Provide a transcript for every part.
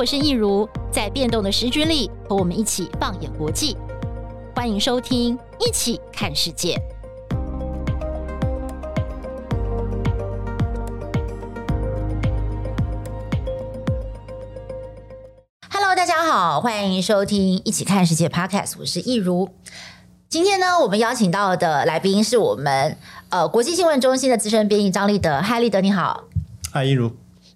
我是易如，在变动的时局里，和我们一起放眼国际。欢迎收听《一起看世界》。Hello，大家好，欢迎收听《一起看世界》Podcast，我是易如。今天呢，我们邀请到的来宾是我们呃国际新闻中心的资深编译张立德。嗨，立德你好。嗨，易如。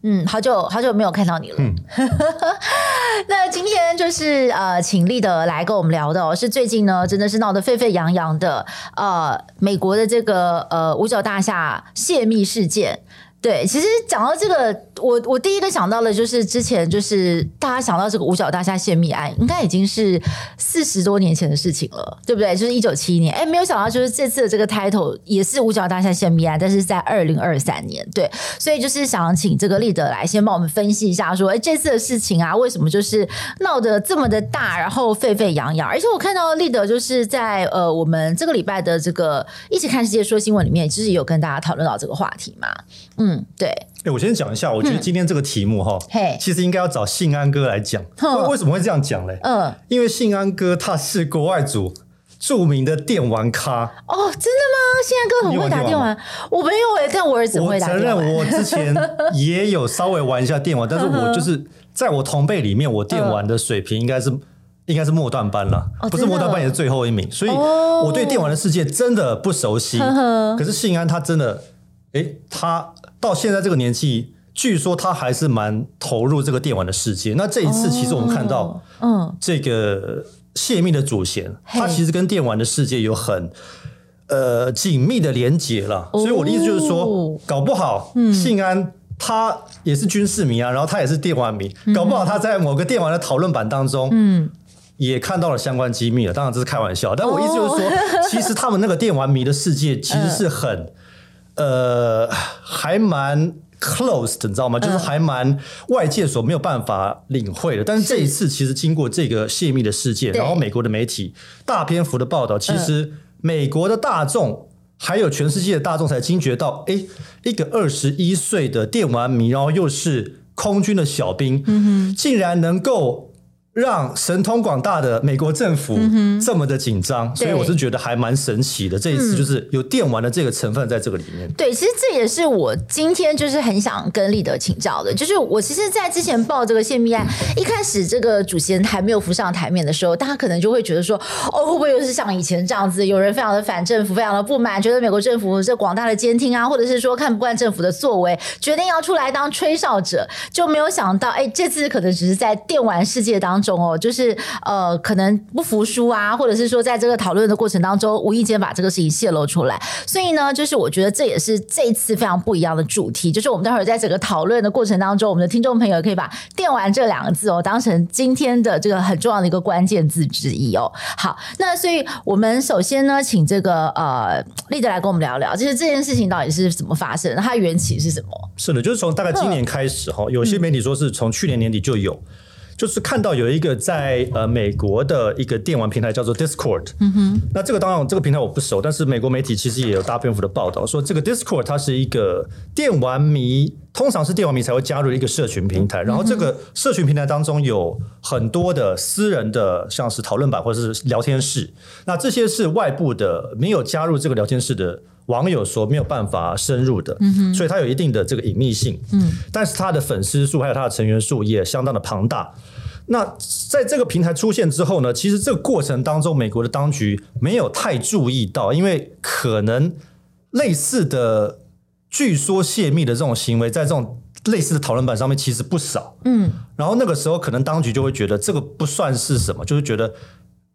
嗯，好久好久没有看到你了。嗯，那今天就是呃，请立德来跟我们聊的哦，是最近呢，真的是闹得沸沸扬扬的呃，美国的这个呃五角大厦泄密事件。对，其实讲到这个，我我第一个想到的就是之前就是大家想到这个五角大厦泄密案，应该已经是四十多年前的事情了，对不对？就是一九七一年，哎，没有想到就是这次的这个 title 也是五角大厦泄密案，但是在二零二三年，对，所以就是想请这个立德来先帮我们分析一下，说，哎，这次的事情啊，为什么就是闹得这么的大，然后沸沸扬扬，而且我看到立德就是在呃我们这个礼拜的这个一起看世界说新闻里面，其实有跟大家讨论到这个话题嘛，嗯。嗯，对。哎，我先讲一下，我觉得今天这个题目哈，嘿，其实应该要找信安哥来讲。为为什么会这样讲嘞？嗯，因为信安哥他是国外组著名的电玩咖。哦，真的吗？信安哥很会打电玩？我没有哎，但我儿子会打电玩。我承认 我之前也有稍微玩一下电玩，但是我就是在我同辈里面，我电玩的水平应该是应该是末段班了，不是末段班也是最后一名，所以我对电玩的世界真的不熟悉。可是信安他真的。哎，他到现在这个年纪，据说他还是蛮投入这个电玩的世界。那这一次，其实我们看到，嗯，这个泄密的主嫌，他其实跟电玩的世界有很呃紧密的连结了。所以我的意思就是说，搞不好信安他也是军事迷啊，然后他也是电玩迷，搞不好他在某个电玩的讨论版当中，嗯，也看到了相关机密了。当然这是开玩笑，但我意思就是说，其实他们那个电玩迷的世界其实 是很。呃，还蛮 closed，你知道吗？就是还蛮外界所没有办法领会的。但是这一次，其实经过这个泄密的事件，然后美国的媒体大篇幅的报道，其实美国的大众还有全世界的大众才惊觉到，哎，一个二十一岁的电玩迷，然后又是空军的小兵，嗯竟然能够。让神通广大的美国政府这么的紧张，嗯，所以我是觉得还蛮神奇的。这一次就是有电玩的这个成分在这个里面。对，其实这也是我今天就是很想跟立德请教的。就是我其实，在之前报这个泄密案一开始，这个主嫌还没有浮上台面的时候，大家可能就会觉得说，哦，会不会又是像以前这样子，有人非常的反政府，非常的不满，觉得美国政府这广大的监听啊，或者是说看不惯政府的作为，决定要出来当吹哨者，就没有想到，哎，这次可能只是在电玩世界当中。中哦，就是呃，可能不服输啊，或者是说，在这个讨论的过程当中，无意间把这个事情泄露出来。所以呢，就是我觉得这也是这一次非常不一样的主题。就是我们待会儿在整个讨论的过程当中，我们的听众朋友可以把“电玩”这两个字哦，当成今天的这个很重要的一个关键字之一哦。好，那所以我们首先呢，请这个呃立德来跟我们聊聊，就是这件事情到底是怎么发生，它缘起是什么？是的，就是从大概今年开始哈，有些媒体说是从去年年底就有。就是看到有一个在呃美国的一个电玩平台叫做 Discord，嗯哼，那这个当然这个平台我不熟，但是美国媒体其实也有大篇幅的报道说这个 Discord 它是一个电玩迷，通常是电玩迷才会加入一个社群平台，然后这个社群平台当中有很多的私人的像是讨论版或者是聊天室，那这些是外部的没有加入这个聊天室的。网友所没有办法深入的，嗯，所以它有一定的这个隐秘性，嗯，但是它的粉丝数还有它的成员数也相当的庞大。那在这个平台出现之后呢，其实这个过程当中，美国的当局没有太注意到，因为可能类似的据说泄密的这种行为，在这种类似的讨论版上面其实不少，嗯，然后那个时候可能当局就会觉得这个不算是什么，就是觉得。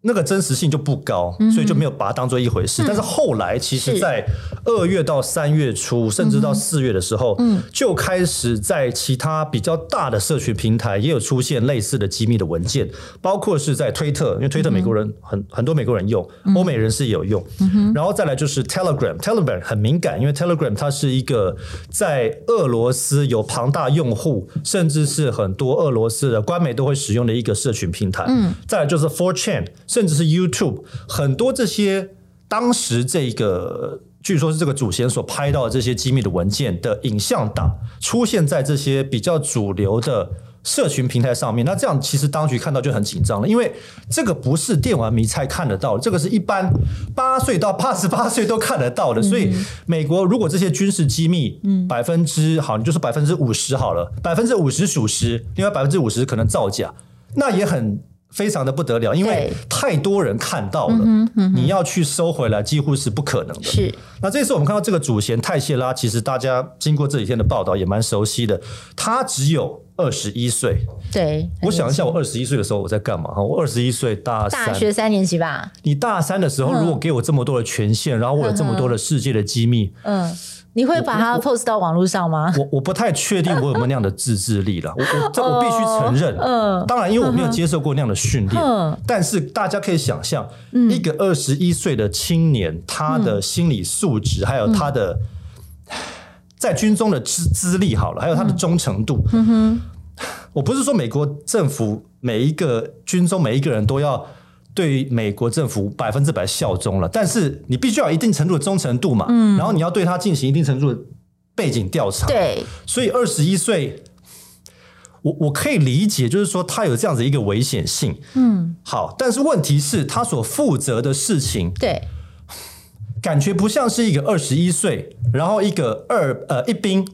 那个真实性就不高，所以就没有把它当做一回事。嗯、但是后来，其实，在二月到三月初，甚至到四月的时候，嗯，就开始在其他比较大的社群平台也有出现类似的机密的文件，包括是在推特，因为推特美国人很很多美国人用，欧美人士也有用。然后再来就是 Telegram，Telegram 很敏感，因为 Telegram 它是一个在俄罗斯有庞大用户，甚至是很多俄罗斯的官媒都会使用的一个社群平台。嗯，再来就是 4chan。甚至是 YouTube 很多这些当时这个据说是这个祖先所拍到的这些机密的文件的影像档出现在这些比较主流的社群平台上面，那这样其实当局看到就很紧张了，因为这个不是电玩迷才看得到，这个是一般八岁到八十八岁都看得到的。所以，美国如果这些军事机密，嗯，百分之好，你就是百分之五十好了，百分之五十属实，另外百分之五十可能造假，那也很。非常的不得了，因为太多人看到了，嗯嗯、你要去收回来几乎是不可能的。是，那这次我们看到这个主嫌泰谢拉，其实大家经过这几天的报道也蛮熟悉的，他只有二十一岁。对，我想一下，我二十一岁的时候我在干嘛？哈，我二十一岁大三，大学三年级吧。你大三的时候，如果给我这么多的权限，然后我有这么多的世界的机密，嗯。你会把它 post 到网络上吗？我我，我不太确定我有没有那样的自制力了。我我 这我必须承认。嗯，当然，因为我没有接受过那样的训练。嗯，但是大家可以想象，一个二十一岁的青年，他的心理素质，还有他的在军中的资资历，好了，还有他的忠诚度。嗯哼，我不是说美国政府每一个军中每一个人都要。对美国政府百分之百效忠了，但是你必须要有一定程度的忠诚度嘛，嗯，然后你要对他进行一定程度的背景调查，对，所以二十一岁，我我可以理解，就是说他有这样子一个危险性，嗯，好，但是问题是，他所负责的事情，对，感觉不像是一个二十一岁，然后一个二呃一兵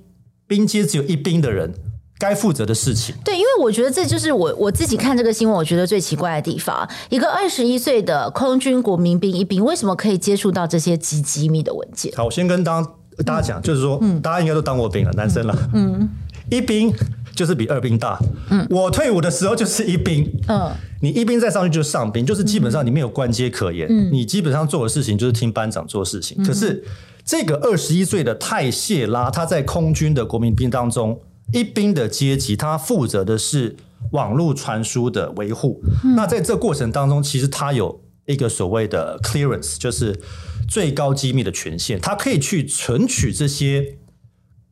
兵阶只有一兵的人。该负责的事情，对，因为我觉得这就是我我自己看这个新闻，我觉得最奇怪的地方。一个二十一岁的空军国民兵一兵，为什么可以接触到这些极机密的文件？好，我先跟大家大家讲，就是说，嗯，大家应该都当过兵了，男生了，嗯，一兵就是比二兵大，嗯，我退伍的时候就是一兵，嗯，你一兵再上去就是上兵，就是基本上你没有官阶可言，嗯，你基本上做的事情就是听班长做事情。可是这个二十一岁的泰谢拉，他在空军的国民兵当中。一兵的阶级，他负责的是网络传输的维护。嗯、那在这过程当中，其实他有一个所谓的 clearance，就是最高机密的权限，他可以去存取这些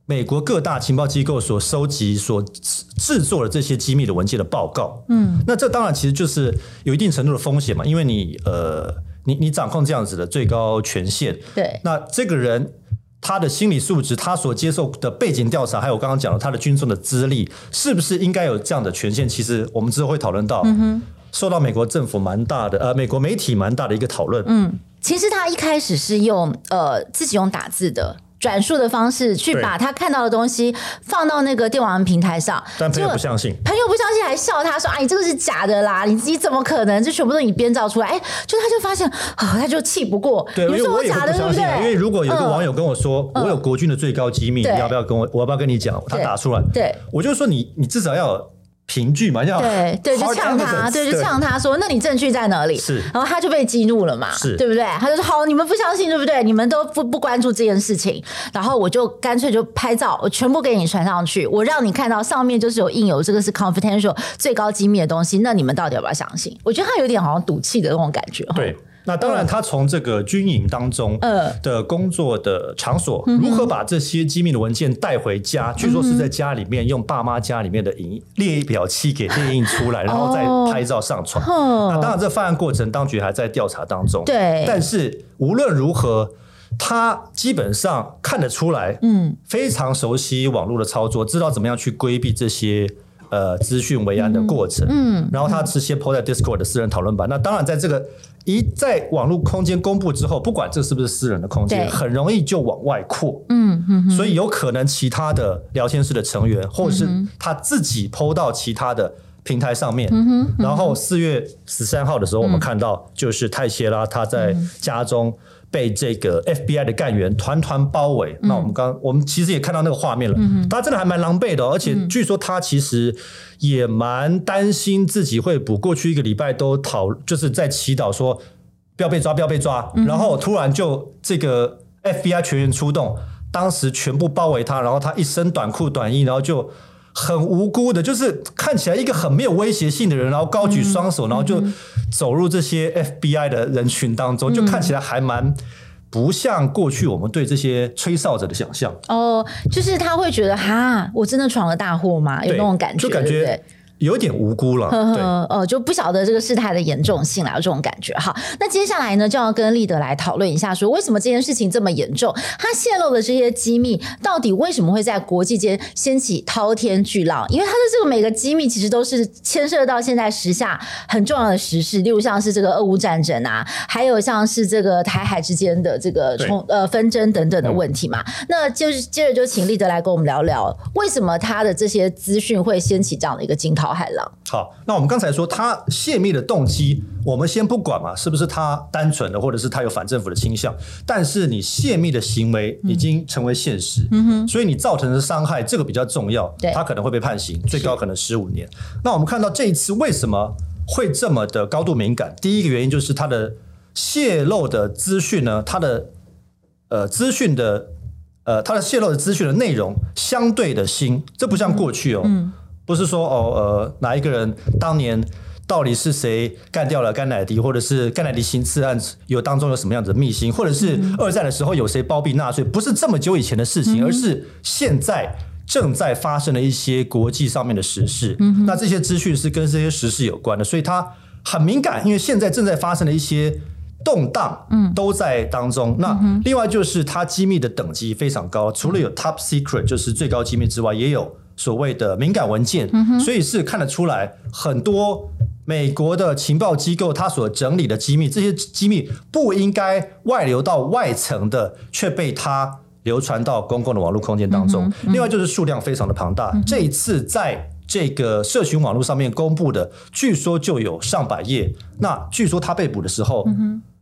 美国各大情报机构所收集、所制作的这些机密的文件的报告。嗯，那这当然其实就是有一定程度的风险嘛，因为你呃，你你掌控这样子的最高权限，对，那这个人。他的心理素质，他所接受的背景调查，还有刚刚讲的他的军中的资历，是不是应该有这样的权限？其实我们之后会讨论到，嗯哼，受到美国政府蛮大的，呃，美国媒体蛮大的一个讨论。嗯，其实他一开始是用呃自己用打字的。转述的方式去把他看到的东西放到那个电玩平台上，但朋友不相信，朋友不相信还笑他说：“啊，你这个是假的啦，你自己怎么可能？这全部都是你编造出来。”哎，就他就发现啊，他就气不过，对，因为我也不相信，因为如果有个网友跟我说，我有国军的最高机密，你要不要跟我？我要不要跟你讲？他打出来，对，我就说你，你至少要。凭据嘛，要对对，就呛他，对，就呛他说：“那你证据在哪里？”是，然后他就被激怒了嘛，是，对不对？他就说：“好，你们不相信，对不对？你们都不不关注这件事情，然后我就干脆就拍照，我全部给你传上去，我让你看到上面就是有印有这个是 confidential 最高机密的东西，那你们到底要不要相信？我觉得他有点好像赌气的那种感觉，对。”那当然，他从这个军营当中的工作的场所，如何把这些机密的文件带回家？据说是在家里面用爸妈家里面的影列表器给列印出来，然后再拍照上传。那当然，这犯案过程当局还在调查当中。对，但是无论如何，他基本上看得出来，嗯，非常熟悉网络的操作，知道怎么样去规避这些呃资讯维安的过程。嗯，然后他直接 po 在 Discord 的私人讨论版。那当然，在这个一在网络空间公布之后，不管这是不是私人的空间，很容易就往外扩。嗯嗯，所以有可能其他的聊天室的成员，或者是他自己 PO 到其他的平台上面。然后四月十三号的时候，我们看到就是泰谢拉他在家中。被这个 FBI 的干员团团包围，嗯、那我们刚我们其实也看到那个画面了，嗯、他真的还蛮狼狈的，而且据说他其实也蛮担心自己会捕。过去一个礼拜都讨就是在祈祷说不要被抓，不要被抓，嗯、然后突然就这个 FBI 全员出动，当时全部包围他，然后他一身短裤短衣，然后就。很无辜的，就是看起来一个很没有威胁性的人，然后高举双手，嗯、然后就走入这些 FBI 的人群当中，嗯、就看起来还蛮不像过去我们对这些吹哨者的想象。哦，就是他会觉得哈，我真的闯了大祸吗？有那种感觉，就感觉有点无辜了，呵呵哦，就不晓得这个事态的严重性了，有这种感觉。哈，那接下来呢，就要跟立德来讨论一下，说为什么这件事情这么严重？他泄露的这些机密，到底为什么会在国际间掀起滔天巨浪？因为他的这个每个机密，其实都是牵涉到现在时下很重要的时事，例如像是这个俄乌战争啊，还有像是这个台海之间的这个冲呃纷争等等的问题嘛。嗯、那就是接着就请立德来跟我们聊聊，为什么他的这些资讯会掀起这样的一个惊涛。海浪。好，那我们刚才说他泄密的动机，我们先不管嘛，是不是他单纯的，或者是他有反政府的倾向？但是你泄密的行为已经成为现实，嗯哼，所以你造成的伤害，这个比较重要。对，他可能会被判刑，最高可能十五年。那我们看到这一次为什么会这么的高度敏感？第一个原因就是他的泄露的资讯呢，他的呃资讯的呃他的泄露的资讯的内容相对的新，这不像过去哦。嗯嗯不是说哦呃哪一个人当年到底是谁干掉了甘乃迪，或者是甘乃迪行刺案有当中有什么样子的秘辛，或者是二战的时候有谁包庇纳粹，不是这么久以前的事情，而是现在正在发生的一些国际上面的时事。那这些资讯是跟这些时事有关的，所以它很敏感，因为现在正在发生的一些动荡，嗯，都在当中。那另外就是它机密的等级非常高，除了有 Top Secret 就是最高机密之外，也有。所谓的敏感文件，所以是看得出来，很多美国的情报机构它所整理的机密，这些机密不应该外流到外层的，却被它流传到公共的网络空间当中。另外就是数量非常的庞大，这一次在这个社群网络上面公布的，据说就有上百页。那据说他被捕的时候，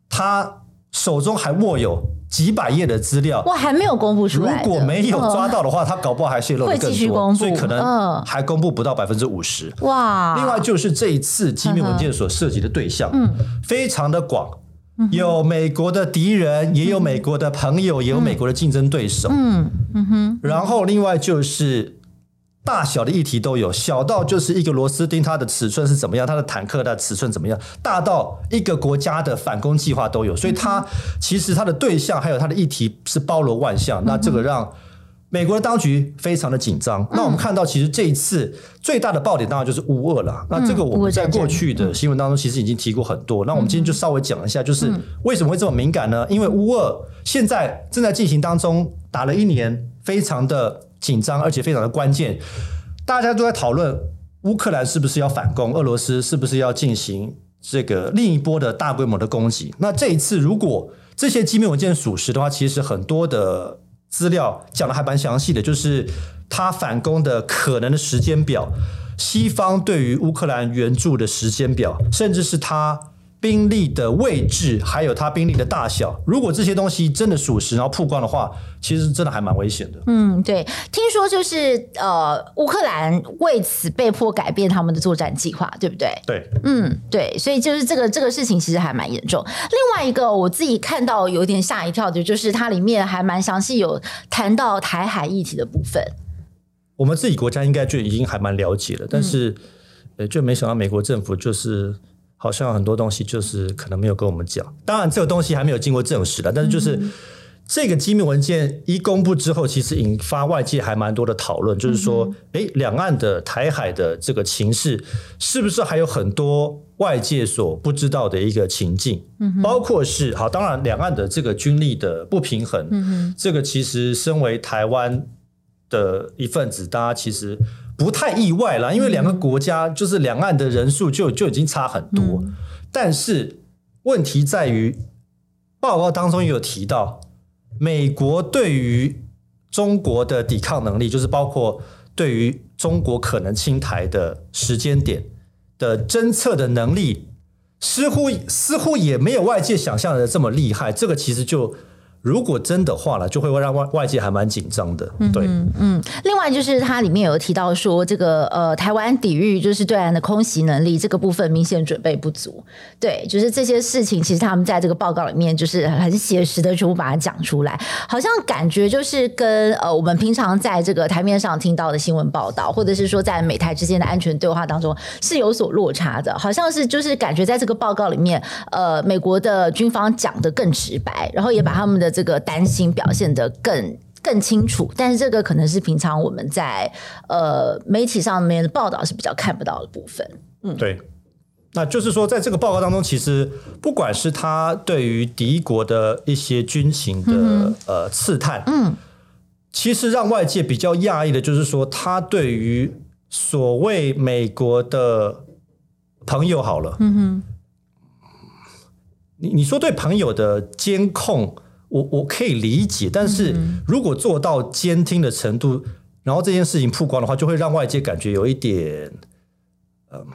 他手中还握有几百页的资料，哇，还没有公布出来。如果没有抓到的话，他搞不好还泄露的更多，所以可能还公布不到百分之五十。哇！另外就是这一次机密文件所涉及的对象，嗯，非常的广，有美国的敌人，也有美国的朋友，也有美国的竞争对手。嗯嗯哼。然后另外就是。大小的议题都有，小到就是一个螺丝钉，它的尺寸是怎么样，它的坦克的尺寸怎么样，大到一个国家的反攻计划都有，所以它其实它的对象还有它的议题是包罗万象。那这个让美国的当局非常的紧张。那我们看到，其实这一次最大的爆点当然就是乌俄了。那这个我们在过去的新闻当中其实已经提过很多。那我们今天就稍微讲一下，就是为什么会这么敏感呢？因为乌俄现在正在进行当中，打了一年，非常的。紧张，而且非常的关键，大家都在讨论乌克兰是不是要反攻，俄罗斯是不是要进行这个另一波的大规模的攻击。那这一次，如果这些机密文件属实的话，其实很多的资料讲的还蛮详细的，就是他反攻的可能的时间表，西方对于乌克兰援助的时间表，甚至是他。兵力的位置，还有他兵力的大小，如果这些东西真的属实，然后曝光的话，其实真的还蛮危险的。嗯，对，听说就是呃，乌克兰为此被迫改变他们的作战计划，对不对？对，嗯，对，所以就是这个这个事情其实还蛮严重。另外一个我自己看到有点吓一跳的，就是它里面还蛮详细有谈到台海议题的部分。我们自己国家应该就已经还蛮了解了，但是呃，就没想到美国政府就是。好像很多东西就是可能没有跟我们讲，当然这个东西还没有经过证实的，但是就是这个机密文件一公布之后，其实引发外界还蛮多的讨论，就是说，哎，两岸的台海的这个情势，是不是还有很多外界所不知道的一个情境？包括是好，当然两岸的这个军力的不平衡，这个其实身为台湾的一份子，大家其实。不太意外啦，因为两个国家就是两岸的人数就就已经差很多。嗯、但是问题在于，报告当中也有提到，美国对于中国的抵抗能力，就是包括对于中国可能侵台的时间点的侦测的能力，似乎似乎也没有外界想象的这么厉害。这个其实就。如果真的话了，就会让外外界还蛮紧张的。对，嗯，嗯，另外就是它里面有提到说，这个呃，台湾抵御就是对岸的空袭能力这个部分明显准备不足。对，就是这些事情，其实他们在这个报告里面就是很写实的全部把它讲出来，好像感觉就是跟呃我们平常在这个台面上听到的新闻报道，或者是说在美台之间的安全对话当中是有所落差的。好像是就是感觉在这个报告里面，呃，美国的军方讲的更直白，然后也把他们的。这个担心表现得更更清楚，但是这个可能是平常我们在呃媒体上面的报道是比较看不到的部分。嗯，对。那就是说，在这个报告当中，其实不管是他对于敌国的一些军情的、嗯、呃刺探，嗯，其实让外界比较讶异的，就是说他对于所谓美国的朋友好了，嗯哼，你你说对朋友的监控，我我可以理解，但是如果做到监听的程度，然后这件事情曝光的话，就会让外界感觉有一点，嗯。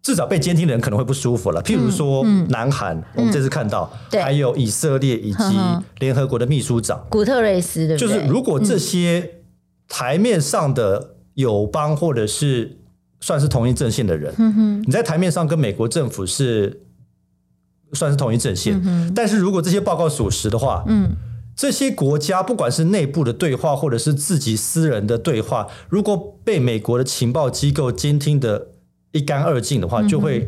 至少被监听的人可能会不舒服了。譬如说，南韩，嗯嗯、我们这次看到，对。还有以色列以及联合国的秘书长。古特雷斯，对不对？就是如果这些台面上的友邦或者是算是同一阵线的人，嗯、哼。你在台面上跟美国政府是算是同一阵线，嗯、但是如果这些报告属实的话，嗯，这些国家不管是内部的对话或者是自己私人的对话，如果被美国的情报机构监听的。一干二净的话，就会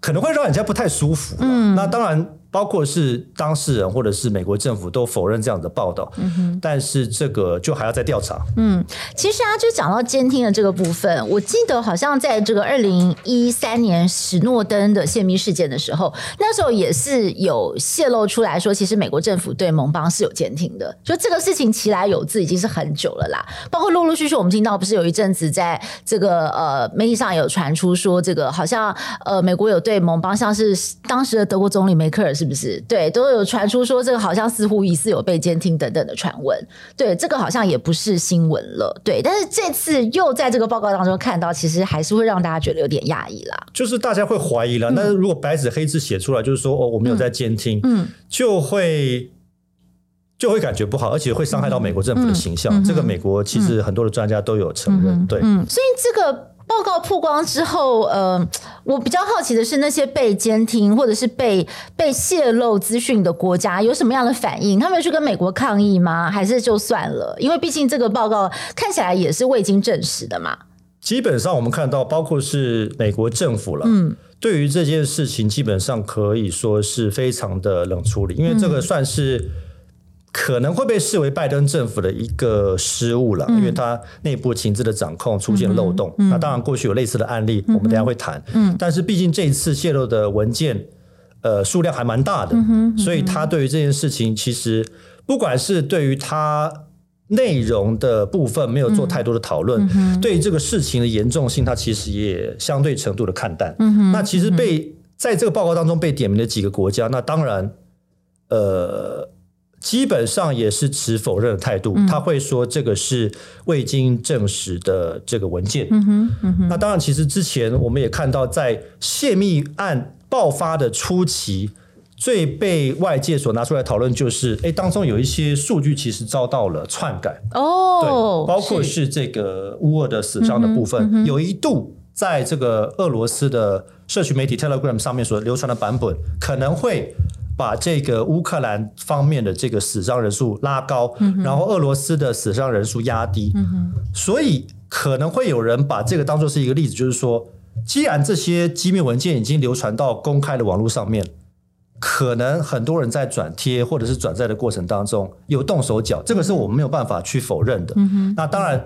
可能会让人家不太舒服。嗯，那当然。包括是当事人或者是美国政府都否认这样的报道，嗯、但是这个就还要再调查。嗯，其实啊，就讲到监听的这个部分，我记得好像在这个二零一三年史诺登的泄密事件的时候，那时候也是有泄露出来说，其实美国政府对盟邦是有监听的。就这个事情其来有自，已经是很久了啦。包括陆陆续续我们听到，不是有一阵子在这个呃媒体上有传出说，这个好像呃美国有对盟邦，像是当时的德国总理梅克尔。是不是？对，都有传出说这个好像似乎疑似有被监听等等的传闻。对，这个好像也不是新闻了。对，但是这次又在这个报告当中看到，其实还是会让大家觉得有点讶异啦。就是大家会怀疑了。嗯、但是如果白纸黑字写出来，就是说哦，我没有在监听，嗯，就会就会感觉不好，而且会伤害到美国政府的形象。嗯嗯、这个美国其实很多的专家都有承认。嗯、对，嗯，所以这个。报告曝光之后，呃，我比较好奇的是，那些被监听或者是被被泄露资讯的国家有什么样的反应？他们有去跟美国抗议吗？还是就算了？因为毕竟这个报告看起来也是未经证实的嘛。基本上，我们看到，包括是美国政府了，嗯，对于这件事情，基本上可以说是非常的冷处理，因为这个算是。可能会被视为拜登政府的一个失误了，嗯、因为他内部情资的掌控出现漏洞。嗯嗯、那当然，过去有类似的案例，嗯、我们等下会谈。嗯、但是毕竟这一次泄露的文件，呃，数量还蛮大的，所以他对于这件事情，其实不管是对于他内容的部分没有做太多的讨论，对于这个事情的严重性，他其实也相对程度的看淡。嗯、那其实被在这个报告当中被点名的几个国家，那当然，呃。基本上也是持否认的态度，嗯、他会说这个是未经证实的这个文件。嗯哼嗯哼，那当然，其实之前我们也看到，在泄密案爆发的初期，最被外界所拿出来讨论就是，哎，当中有一些数据其实遭到了篡改。哦，对，包括是这个乌俄的死伤的部分，嗯嗯、有一度在这个俄罗斯的社群媒体 Telegram 上面所流传的版本，可能会。把这个乌克兰方面的这个死伤人数拉高，嗯、然后俄罗斯的死伤人数压低，嗯、所以可能会有人把这个当做是一个例子，就是说，既然这些机密文件已经流传到公开的网络上面，可能很多人在转贴或者是转载的过程当中有动手脚，这个是我们没有办法去否认的。嗯、那当然。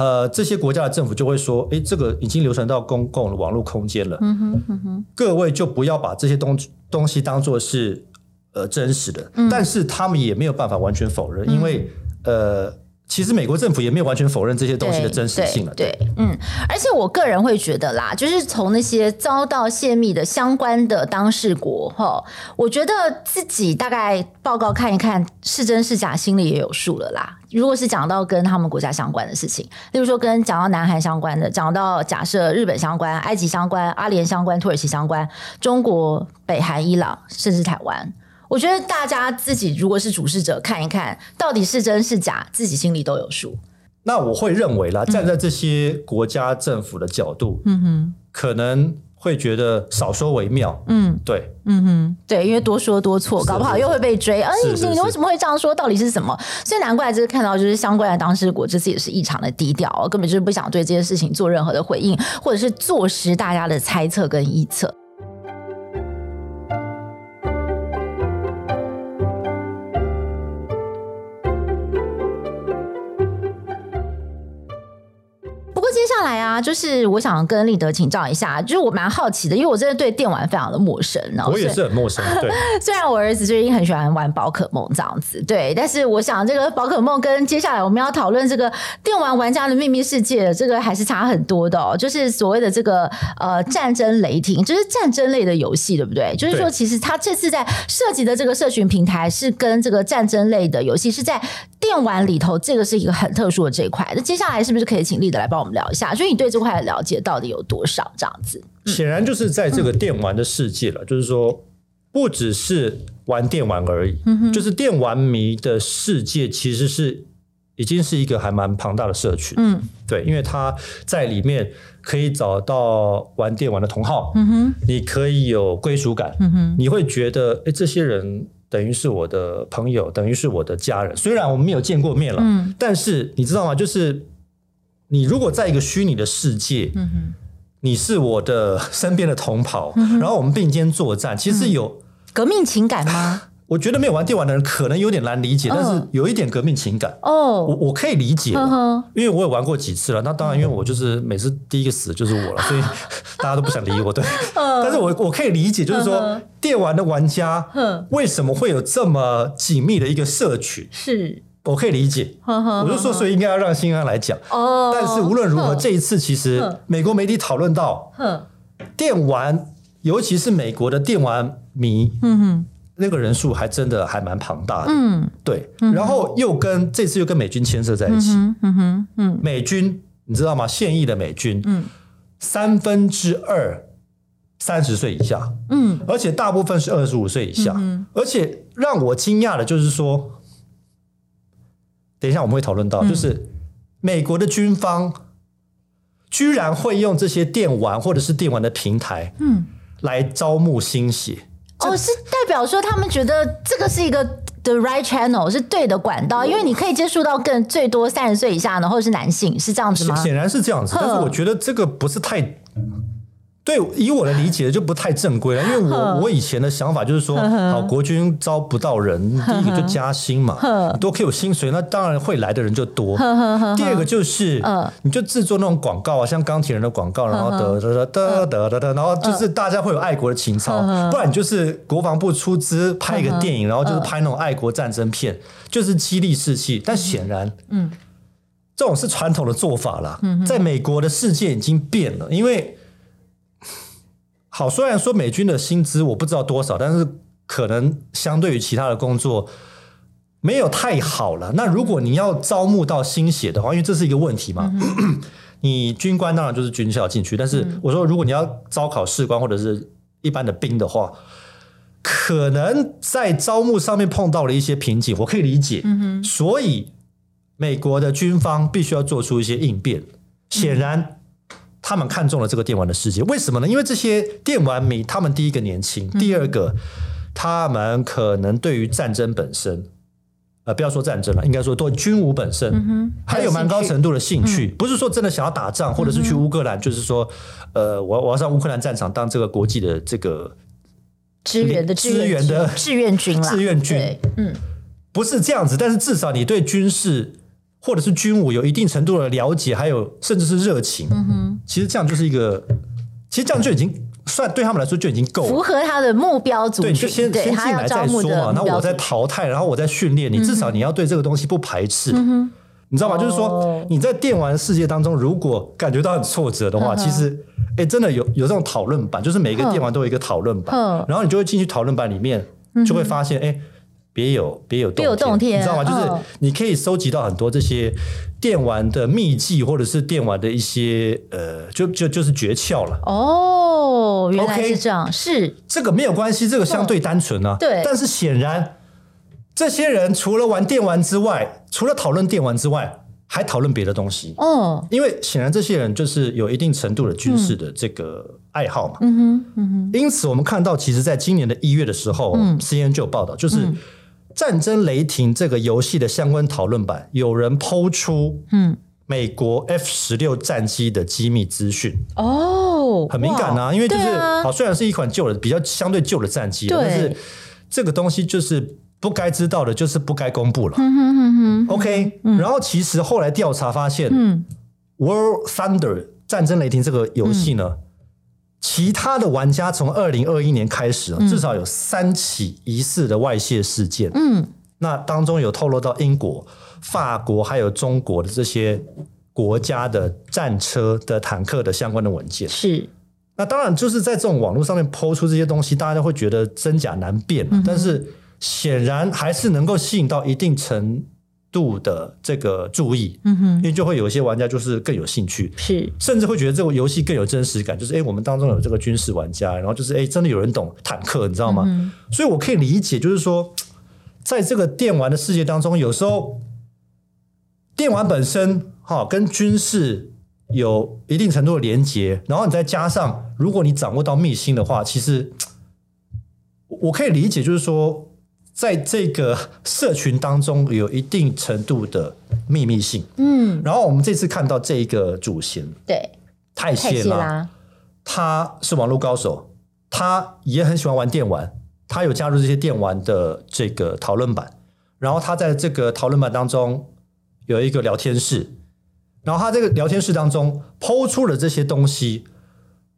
呃，这些国家的政府就会说：“哎，这个已经流传到公共的网络空间了。嗯哼”嗯哼，各位就不要把这些东东西当做是呃真实的。嗯、但是他们也没有办法完全否认，嗯、因为呃。其实美国政府也没有完全否认这些东西的真实性了。对，对，对，嗯，而且我个人会觉得啦，就是从那些遭到泄密的相关的当事国哈，我觉得自己大概报告看一看是真是假，心里也有数了啦。如果是讲到跟他们国家相关的事情，例如说跟讲到南韩相关的，讲到假设日本相关、埃及相关、阿联相关、土耳其相关、中国、北韩、伊朗，甚至台湾。我觉得大家自己如果是主事者，看一看到底是真是假，自己心里都有数。那我会认为啦，站在这些国家政府的角度，嗯哼，可能会觉得少说为妙。嗯，对，嗯哼，对，因为多说多错，搞不好又会被追。而你你为什么会这样说？到底是什么？所以难怪就是看到就是相关的当事国这次也是异常的低调，根本就是不想对这件事情做任何的回应，或者是坐实大家的猜测跟臆测。下来啊，就是我想跟立德请教一下，就是我蛮好奇的，因为我真的对电玩非常的陌生，我也是很陌生。对，虽然我儿子最近很喜欢玩宝可梦这样子，对，但是我想这个宝可梦跟接下来我们要讨论这个电玩玩家的秘密世界，这个还是差很多的哦。就是所谓的这个呃战争雷霆，就是战争类的游戏，对不对？就是说，其实他这次在涉及的这个社群平台是跟这个战争类的游戏是在电玩里头，这个是一个很特殊的这一块。那接下来是不是可以请立德来帮我们聊一下？所以你对这块的了解到底有多少？这样子，显然就是在这个电玩的世界了，嗯、就是说，不只是玩电玩而已，嗯、哼就是电玩迷的世界其实是已经是一个还蛮庞大的社群。嗯，对，因为它在里面可以找到玩电玩的同好，嗯哼，你可以有归属感，嗯哼，你会觉得，哎，这些人等于是我的朋友，等于是我的家人。虽然我们没有见过面了，嗯，但是你知道吗？就是。你如果在一个虚拟的世界，嗯、哼你是我的身边的同袍，嗯、然后我们并肩作战，其实有、嗯、革命情感吗？我觉得没有玩电玩的人可能有点难理解，哦、但是有一点革命情感哦，我我可以理解，因为我也玩过几次了。那当然，因为我就是每次第一个死的就是我了，所以 大家都不想理我。对，哦、但是我我可以理解，就是说电玩的玩家为什么会有这么紧密的一个社群？是。我可以理解，我就说，所以应该要让新安来讲。哦，但是无论如何，这一次其实美国媒体讨论到，电玩，尤其是美国的电玩迷，嗯那个人数还真的还蛮庞大的。嗯，对。然后又跟这次又跟美军牵涉在一起。嗯哼，嗯，美军你知道吗？现役的美军，嗯，三分之二三十岁以下，嗯，而且大部分是二十五岁以下，而且让我惊讶的就是说。等一下，我们会讨论到，就是美国的军方居然会用这些电玩或者是电玩的平台，嗯，来招募新血。哦，是代表说他们觉得这个是一个 the right channel，是对的管道，因为你可以接触到更最多三十岁以下的，或者是男性，是这样子吗？显然是这样子，但是我觉得这个不是太。对，以我的理解就不太正规了，因为我我以前的想法就是说，好，国军招不到人，第一个就加薪嘛，多可以有薪水，那当然会来的人就多。第二个就是，你就制作那种广告啊，像钢铁人的广告，然后得得得得得得，然后就是大家会有爱国的情操，不然你就是国防部出资拍一个电影，然后就是拍那种爱国战争片，就是激励士气。但显然，嗯，这种是传统的做法啦，在美国的世界已经变了，因为。好，虽然说美军的薪资我不知道多少，但是可能相对于其他的工作没有太好了。那如果你要招募到新血的话，因为这是一个问题嘛，嗯、你军官当然就是军校进去，但是我说如果你要招考士官或者是一般的兵的话，可能在招募上面碰到了一些瓶颈，我可以理解。所以美国的军方必须要做出一些应变，显然。他们看中了这个电玩的世界，为什么呢？因为这些电玩迷，他们第一个年轻，嗯、第二个，他们可能对于战争本身，呃，不要说战争了，应该说对军武本身，还有蛮高程度的兴趣，嗯、不是说真的想要打仗，或者是去乌克兰，嗯、就是说，呃，我我要上乌克兰战场当这个国际的这个支援的支援的志愿军志愿军，嗯，不是这样子，但是至少你对军事。或者是军武有一定程度的了解，还有甚至是热情，嗯哼，其实这样就是一个，其实这样就已经算对他们来说就已经够了，符合他的目标组。对，你就先先进来再说嘛，那我在淘汰，然后我在训练，你至少你要对这个东西不排斥，嗯哼，你知道吗？就是说你在电玩世界当中，如果感觉到很挫折的话，其实哎，真的有有这种讨论版，就是每一个电玩都有一个讨论版，然后你就会进去讨论版里面，就会发现哎。别有别有洞天，你知道吗？就是你可以收集到很多这些电玩的秘技，或者是电玩的一些呃，就就就是诀窍了。哦，原来是这样，是这个没有关系，这个相对单纯啊。对，但是显然这些人除了玩电玩之外，除了讨论电玩之外，还讨论别的东西。哦，因为显然这些人就是有一定程度的军事的这个爱好嘛。嗯哼，嗯哼。因此，我们看到，其实在今年的一月的时候，CNN 就有报道，就是。战争雷霆这个游戏的相关讨论版，有人抛出，嗯，美国 F 十六战机的机密资讯。哦，很敏感啊，因为就是好，虽然是一款旧的、比较相对旧的战机，但是这个东西就是不该知道的，就是不该公布了。OK，然后其实后来调查发现，嗯，，World Thunder 战争雷霆这个游戏呢，嗯、其他的玩家从二零二一年开始，至少有三起疑似的外泄事件。嗯，那当中有透露到英国、法国还有中国的这些国家的战车的坦克的相关的文件。是，那当然就是在这种网络上面抛出这些东西，大家会觉得真假难辨，嗯、但是显然还是能够吸引到一定程度的这个注意，嗯哼，因为就会有一些玩家就是更有兴趣，是，甚至会觉得这个游戏更有真实感，就是哎，我们当中有这个军事玩家，然后就是哎，真的有人懂坦克，你知道吗？嗯、所以我可以理解，就是说，在这个电玩的世界当中，有时候电玩本身哈跟军事有一定程度的连接，然后你再加上，如果你掌握到秘辛的话，其实我可以理解，就是说。在这个社群当中，有一定程度的秘密性。嗯，然后我们这次看到这一个主嫌，对，泰谢拉，他是网络高手，他也很喜欢玩电玩，他有加入这些电玩的这个讨论版，然后他在这个讨论版当中有一个聊天室，然后他这个聊天室当中抛出了这些东西。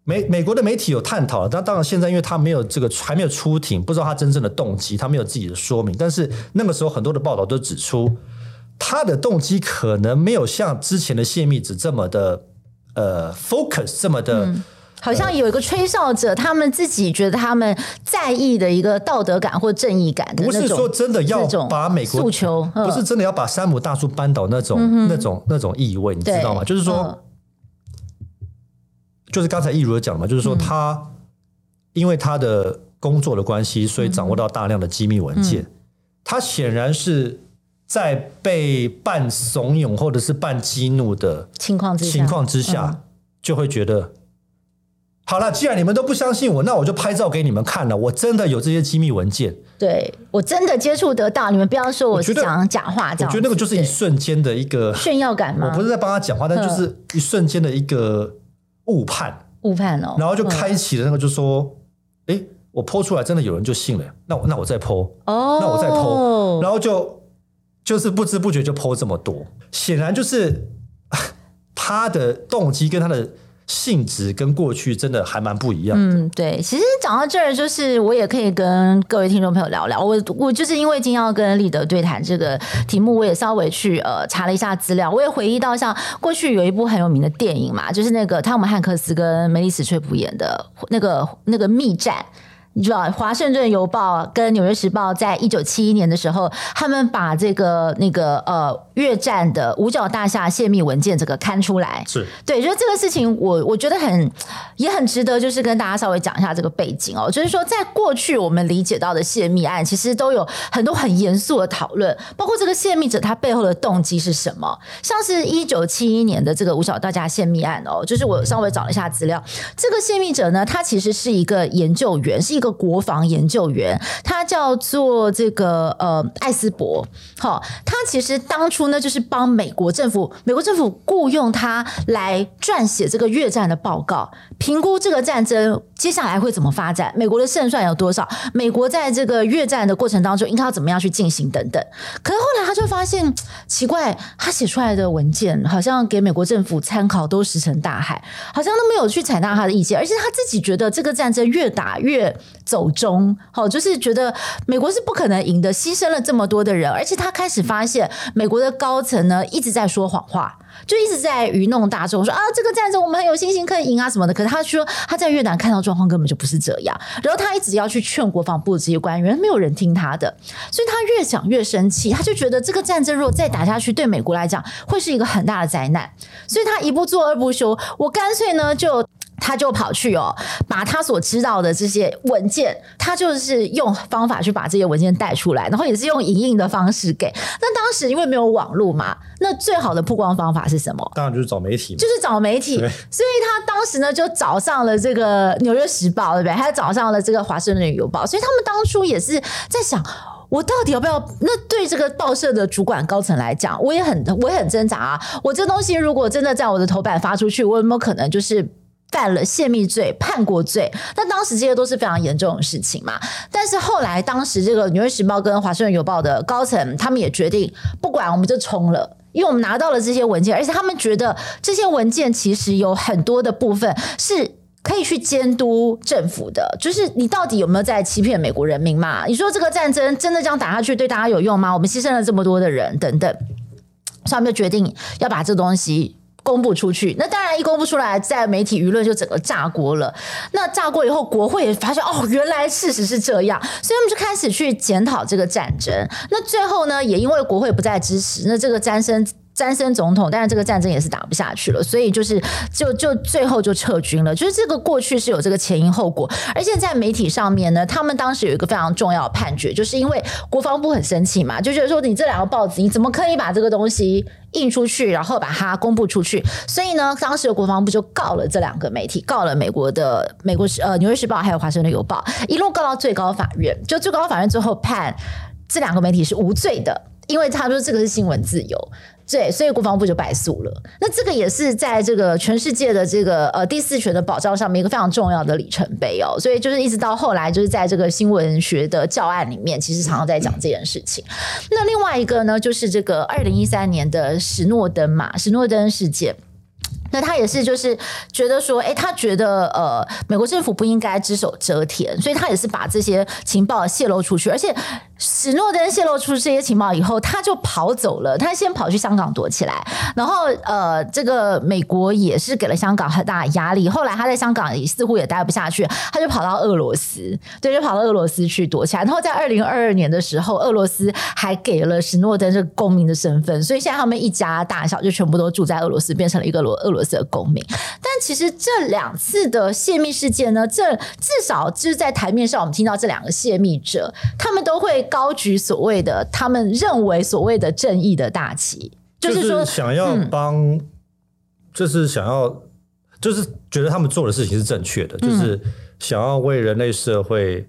美美国的媒体有探讨，但当然现在因为他没有这个还没有出庭，不知道他真正的动机，他没有自己的说明。但是那个时候很多的报道都指出，他的动机可能没有像之前的泄密者这么的呃 focus 这么的、嗯，好像有一个吹哨者，呃、他们自己觉得他们在意的一个道德感或正义感的，不是说真的要把美国诉求，不是真的要把山姆大叔扳倒那种、嗯、那种那种意味，你知道吗？就是说。呃就是刚才益如讲嘛，就是说他因为他的工作的关系，所以掌握到大量的机密文件。他显然是在被半怂恿或者是半激怒的情况之情况之下，就会觉得好了，既然你们都不相信我，那我就拍照给你们看了。我真的有这些机密文件，对我真的接触得到。你们不要说我是讲假话，这样。我觉得那个就是一瞬间的一个炫耀感嘛。我不是在帮他讲话，但就是一瞬间的一个。误判，误判哦，然后就开启了那个，就说，哎、嗯，我 po 出来，真的有人就信了，那我那我再 po，哦，那我再 po，然后就就是不知不觉就 po 这么多，显然就是 他的动机跟他的。性质跟过去真的还蛮不一样。嗯，对，其实讲到这儿，就是我也可以跟各位听众朋友聊聊。我我就是因为今天要跟立德对谈这个题目，我也稍微去呃查了一下资料，我也回忆到像过去有一部很有名的电影嘛，就是那个汤姆汉克斯跟梅莉史翠普演的那个那个密战。你知道，《华盛顿邮报》跟《纽约时报》在一九七一年的时候，他们把这个那个呃越战的五角大厦泄密文件这个刊出来，是对，就是这个事情我，我我觉得很也很值得，就是跟大家稍微讲一下这个背景哦。就是说，在过去我们理解到的泄密案，其实都有很多很严肃的讨论，包括这个泄密者他背后的动机是什么。像是一九七一年的这个五角大厦泄密案哦，就是我稍微找了一下资料，这个泄密者呢，他其实是一个研究员，是一个。一个国防研究员，他叫做这个呃艾斯伯，好，他其实当初呢就是帮美国政府，美国政府雇佣他来撰写这个越战的报告，评估这个战争接下来会怎么发展，美国的胜算有多少，美国在这个越战的过程当中应该要怎么样去进行等等。可是后来他就发现奇怪，他写出来的文件好像给美国政府参考都石沉大海，好像都没有去采纳他的意见，而且他自己觉得这个战争越打越。走中，好，就是觉得美国是不可能赢的，牺牲了这么多的人，而且他开始发现美国的高层呢一直在说谎话，就一直在愚弄大众，说啊这个战争我们很有信心可以赢啊什么的。可是他说他在越南看到状况根本就不是这样，然后他一直要去劝国防部这些官员，没有人听他的，所以他越想越生气，他就觉得这个战争如果再打下去，对美国来讲会是一个很大的灾难，所以他一不做二不休，我干脆呢就。他就跑去哦，把他所知道的这些文件，他就是用方法去把这些文件带出来，然后也是用影印的方式给。那当时因为没有网络嘛，那最好的曝光方法是什么？当然就是找媒体，就是找媒体。所以他当时呢就找上了这个《纽约时报》，对不对？还找上了这个《华盛顿邮报》。所以他们当初也是在想，我到底要不要？那对这个报社的主管高层来讲，我也很我也很挣扎啊。我这东西如果真的在我的头版发出去，我有没有可能就是？犯了泄密罪、叛国罪，那当时这些都是非常严重的事情嘛。但是后来，当时这个《纽约时报》跟《华盛顿邮报》的高层，他们也决定，不管我们就冲了。因为我们拿到了这些文件，而且他们觉得这些文件其实有很多的部分是可以去监督政府的，就是你到底有没有在欺骗美国人民嘛？你说这个战争真的这样打下去对大家有用吗？我们牺牲了这么多的人等等，所以他们就决定要把这东西。公布出去，那当然一公布出来，在媒体舆论就整个炸锅了。那炸锅以后，国会也发现哦，原来事实是这样，所以他们就开始去检讨这个战争。那最后呢，也因为国会不再支持，那这个詹森。詹森总统，但是这个战争也是打不下去了，所以就是就就最后就撤军了。就是这个过去是有这个前因后果，而且在媒体上面呢，他们当时有一个非常重要的判决，就是因为国防部很生气嘛，就觉得说你这两个报纸你怎么可以把这个东西印出去，然后把它公布出去？所以呢，当时的国防部就告了这两个媒体，告了美国的美国呃纽约时报还有华盛顿邮报，一路告到最高法院，就最高法院最后判这两个媒体是无罪的，因为他说这个是新闻自由。对，所以国防部就败诉了。那这个也是在这个全世界的这个呃第四权的保障上面一个非常重要的里程碑哦。所以就是一直到后来，就是在这个新闻学的教案里面，其实常常在讲这件事情。那另外一个呢，就是这个二零一三年的史诺登嘛，史诺登事件。那他也是就是觉得说，哎，他觉得呃美国政府不应该只手遮天，所以他也是把这些情报泄露出去，而且。史诺登泄露出这些情报以后，他就跑走了。他先跑去香港躲起来，然后呃，这个美国也是给了香港很大的压力。后来他在香港也似乎也待不下去，他就跑到俄罗斯，对，就跑到俄罗斯去躲起来。然后在二零二二年的时候，俄罗斯还给了史诺登这个公民的身份，所以现在他们一家大小就全部都住在俄罗斯，变成了一个罗俄罗斯的公民。但其实这两次的泄密事件呢，这至少就是在台面上，我们听到这两个泄密者，他们都会。高举所谓的他们认为所谓的正义的大旗，就是说想要帮，就是想要，就是觉得他们做的事情是正确的，就是想要为人类社会。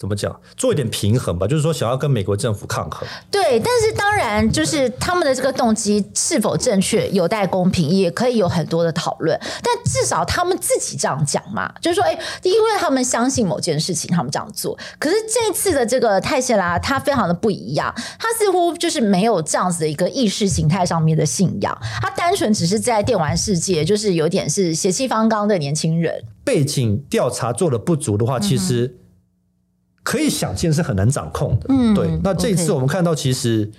怎么讲？做一点平衡吧，就是说想要跟美国政府抗衡。对，但是当然，就是他们的这个动机是否正确，有待公平，也可以有很多的讨论。但至少他们自己这样讲嘛，就是说，哎，因为他们相信某件事情，他们这样做。可是这次的这个泰谢拉，他非常的不一样，他似乎就是没有这样子的一个意识形态上面的信仰，他单纯只是在电玩世界，就是有点是血气方刚的年轻人。背景调查做的不足的话，其实、嗯。可以想见是很难掌控的，嗯，对。那这一次我们看到，其实.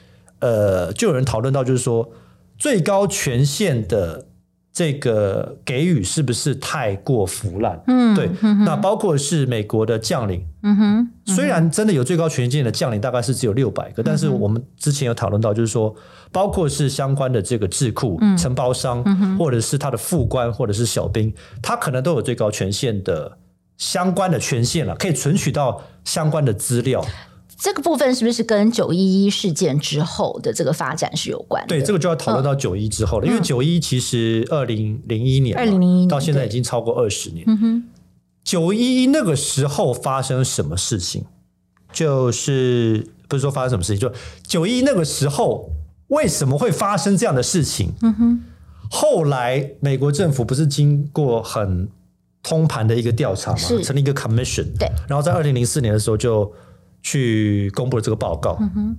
呃，就有人讨论到，就是说最高权限的这个给予是不是太过腐烂？嗯，对。嗯、那包括是美国的将领，嗯哼，虽然真的有最高权限的将领大概是只有六百个、嗯，但是我们之前有讨论到，就是说，包括是相关的这个智库、嗯、承包商、嗯，或者是他的副官，或者是小兵，他可能都有最高权限的。相关的权限了，可以存取到相关的资料。这个部分是不是跟九一一事件之后的这个发展是有关的？对，这个就要讨论到九一之后了，嗯、因为九一其实二零零一年，二零零一年到现在已经超过二十年。嗯哼，九一一那个时候发生什么事情？就是不是说发生什么事情？就九一那个时候为什么会发生这样的事情？嗯哼，后来美国政府不是经过很。通盘的一个调查嘛，成立一个 commission，对，然后在二零零四年的时候就去公布了这个报告。嗯哼，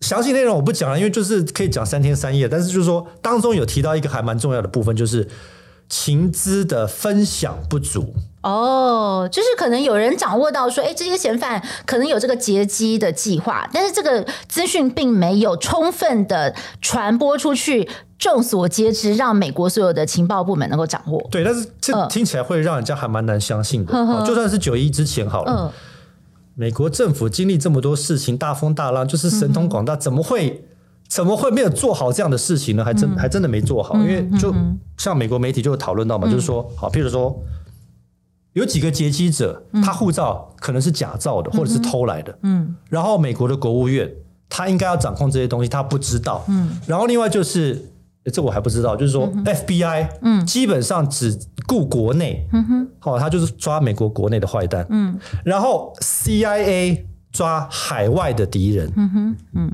详细内容我不讲了，因为就是可以讲三天三夜。但是就是说，当中有提到一个还蛮重要的部分，就是情资的分享不足。哦，就是可能有人掌握到说，哎，这些嫌犯可能有这个劫机的计划，但是这个资讯并没有充分的传播出去。众所皆知，让美国所有的情报部门能够掌握。对，但是这听起来会让人家还蛮难相信的。呃、就算是九一之前好了、呃，美国政府经历这么多事情，大风大浪，就是神通广大，怎么会怎么会没有做好这样的事情呢？还真、嗯、还真的没做好。因为就像美国媒体就有讨论到嘛，嗯、就是说，好，譬如说有几个劫机者，他护照可能是假造的，或者是偷来的。嗯，然后美国的国务院他应该要掌控这些东西，他不知道。嗯，然后另外就是。这我还不知道，就是说 FBI 嗯，基本上只顾国内，嗯哼，好，他就是抓美国国内的坏蛋，嗯，然后 CIA 抓海外的敌人，嗯哼，嗯，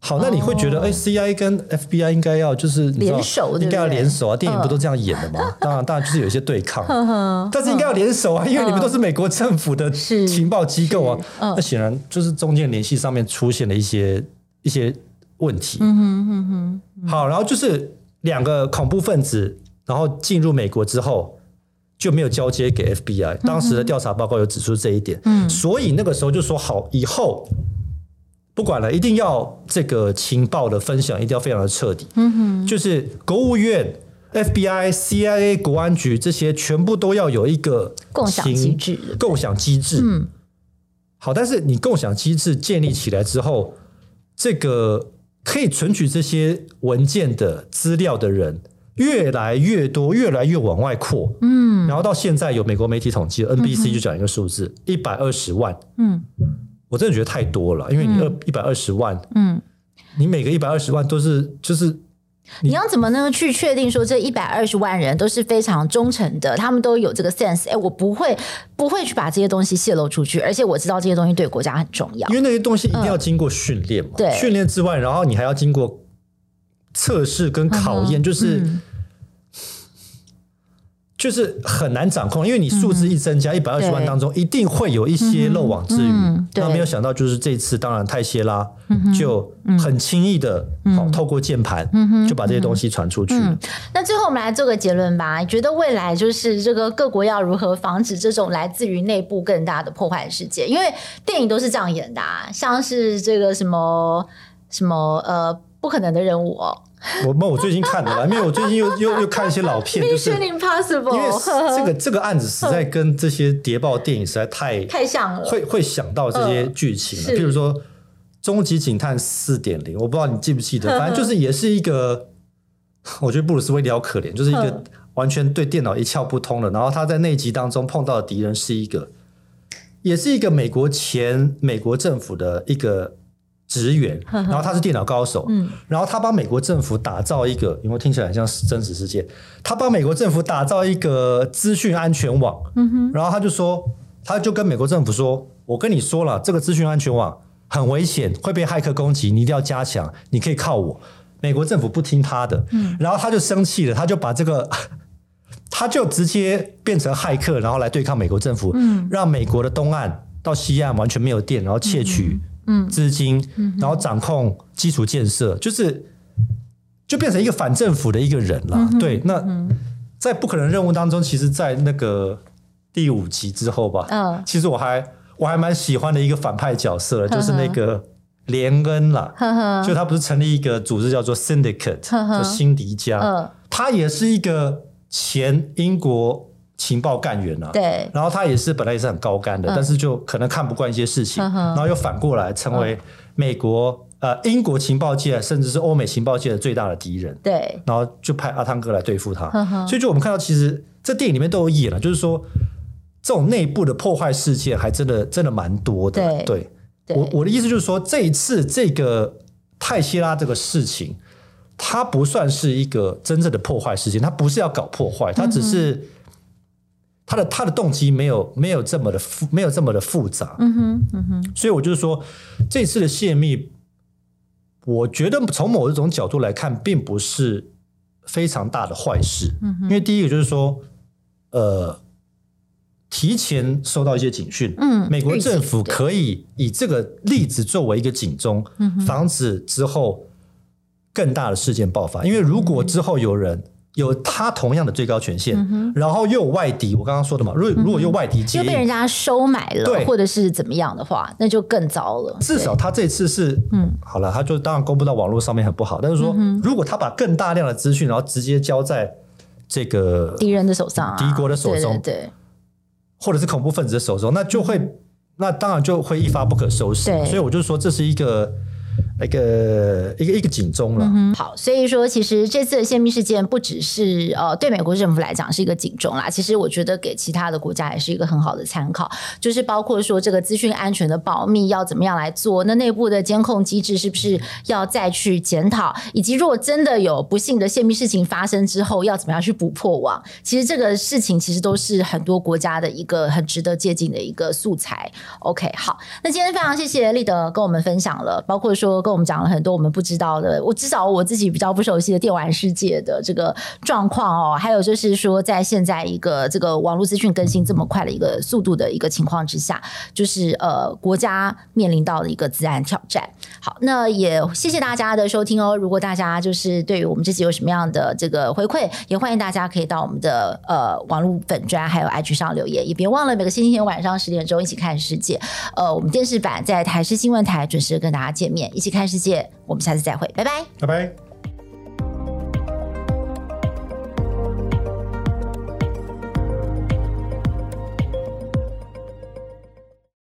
好，那你会觉得，哎，CIA 跟 FBI 应该要就是联手，应该要联手啊？电影不都这样演的吗？当然，当然就是有一些对抗，但是应该要联手啊，因为你们都是美国政府的情报机构啊，那显然就是中间联系上面出现了一些一些。问题。嗯哼嗯哼。好，然后就是两个恐怖分子，然后进入美国之后就没有交接给 FBI。当时的调查报告有指出这一点。嗯，所以那个时候就说好，以后不管了，一定要这个情报的分享一定要非常的彻底。嗯哼，就是国务院。FBI、CIA、国安局这些全部都要有一个共享机制。共享机制，嗯，好，但是你共享机制建立起来之后，这个可以存取这些文件的资料的人越来越多，越来越往外扩，嗯，然后到现在有美国媒体统计，NBC 就讲一个数字，一百二十万，嗯，我真的觉得太多了，因为你二一百二十万，嗯，你每个一百二十万都是就是。你要怎么呢？去确定说这一百二十万人都是非常忠诚的，他们都有这个 sense。哎，我不会不会去把这些东西泄露出去，而且我知道这些东西对国家很重要。因为那些东西一定要经过训练嘛，对、嗯，训练之外，然后你还要经过测试跟考验，就是。嗯就是很难掌控，因为你数字一增加，一百二十万当中一定会有一些漏网之鱼。嗯、那没有想到，就是这次，当然泰谢拉就很轻易的，好透过键盘就把这些东西传出去。那最后我们来做个结论吧，觉得未来就是这个各国要如何防止这种来自于内部更大的破坏事件？因为电影都是这样演的，啊，像是这个什么什么呃不可能的任务哦。我那我最近看的吧，因为我最近又又又看一些老片，就是因为这个这个案子实在跟这些谍报电影实在太太像了，会会想到这些剧情了。譬如说《终极警探四点零》，我不知道你记不记得，反正就是也是一个，我觉得布鲁斯威利好可怜，就是一个完全对电脑一窍不通的，然后他在那集当中碰到的敌人是一个，也是一个美国前美国政府的一个。职员，然后他是电脑高手，嗯，然后他帮美国政府打造一个，有没有听起来很像真实世界？他帮美国政府打造一个资讯安全网，嗯哼，然后他就说，他就跟美国政府说，我跟你说了，这个资讯安全网很危险，会被骇客攻击，你一定要加强，你可以靠我。美国政府不听他的，嗯，然后他就生气了，他就把这个，他就直接变成骇客，然后来对抗美国政府，嗯，让美国的东岸到西岸完全没有电，然后窃取。嗯，资金，然后掌控基础建设，嗯、就是就变成一个反政府的一个人了。嗯、对，那、嗯、在不可能任务当中，其实，在那个第五集之后吧，嗯，其实我还我还蛮喜欢的一个反派角色，就是那个连恩啦。呵呵。就他不是成立一个组织叫做 Syndicate，叫辛迪加，嗯、他也是一个前英国。情报干员啊，对，然后他也是本来也是很高干的，嗯、但是就可能看不惯一些事情，嗯、然后又反过来成为美国、嗯、呃英国情报界甚至是欧美情报界的最大的敌人，对，然后就派阿汤哥来对付他，嗯、所以就我们看到，其实这电影里面都有演了，就是说这种内部的破坏事件还真的真的蛮多的，对，对。对。我我的意思就是说，这一次这个泰希拉这个事情，它不算是一个真正的破坏事件，它不是要搞破坏，它只是。嗯他的他的动机没有没有这么的复没有这么的复杂，嗯哼，嗯哼，所以我就是说，这次的泄密，我觉得从某一种角度来看，并不是非常大的坏事，嗯哼，因为第一个就是说，呃，提前收到一些警讯，嗯，美国政府可以以这个例子作为一个警钟，嗯哼，防止之后更大的事件爆发，因为如果之后有人。有他同样的最高权限，嗯、然后又有外敌，我刚刚说的嘛，如果如果又外敌接，又被人家收买了，对，或者是怎么样的话，那就更糟了。至少他这次是，嗯，好了，他就当然公布到网络上面很不好，但是说，嗯、如果他把更大量的资讯，然后直接交在这个敌人的手上、啊，敌国的手中，对，对，对，或者是恐怖分子的手中，那就会，嗯、那当然就会一发不可收拾。所以我就说这是一个。一个一个一个警钟了。嗯。好，所以说其实这次的泄密事件不只是呃对美国政府来讲是一个警钟啦，其实我觉得给其他的国家也是一个很好的参考，就是包括说这个资讯安全的保密要怎么样来做，那内部的监控机制是不是要再去检讨，以及如果真的有不幸的泄密事情发生之后，要怎么样去补破网。其实这个事情其实都是很多国家的一个很值得借鉴的一个素材。OK，好，那今天非常谢谢立德跟我们分享了，包括说。跟我们讲了很多我们不知道的，我至少我自己比较不熟悉的电玩世界的这个状况哦。还有就是说，在现在一个这个网络资讯更新这么快的一个速度的一个情况之下，就是呃国家面临到的一个自然挑战。好，那也谢谢大家的收听哦。如果大家就是对于我们这集有什么样的这个回馈，也欢迎大家可以到我们的呃网络粉专还有 IG 上留言，也别忘了每个星期天晚上十点钟一起看世界。呃，我们电视版在台视新闻台准时跟大家见面，一起看世界。我们下次再会，拜拜，拜拜。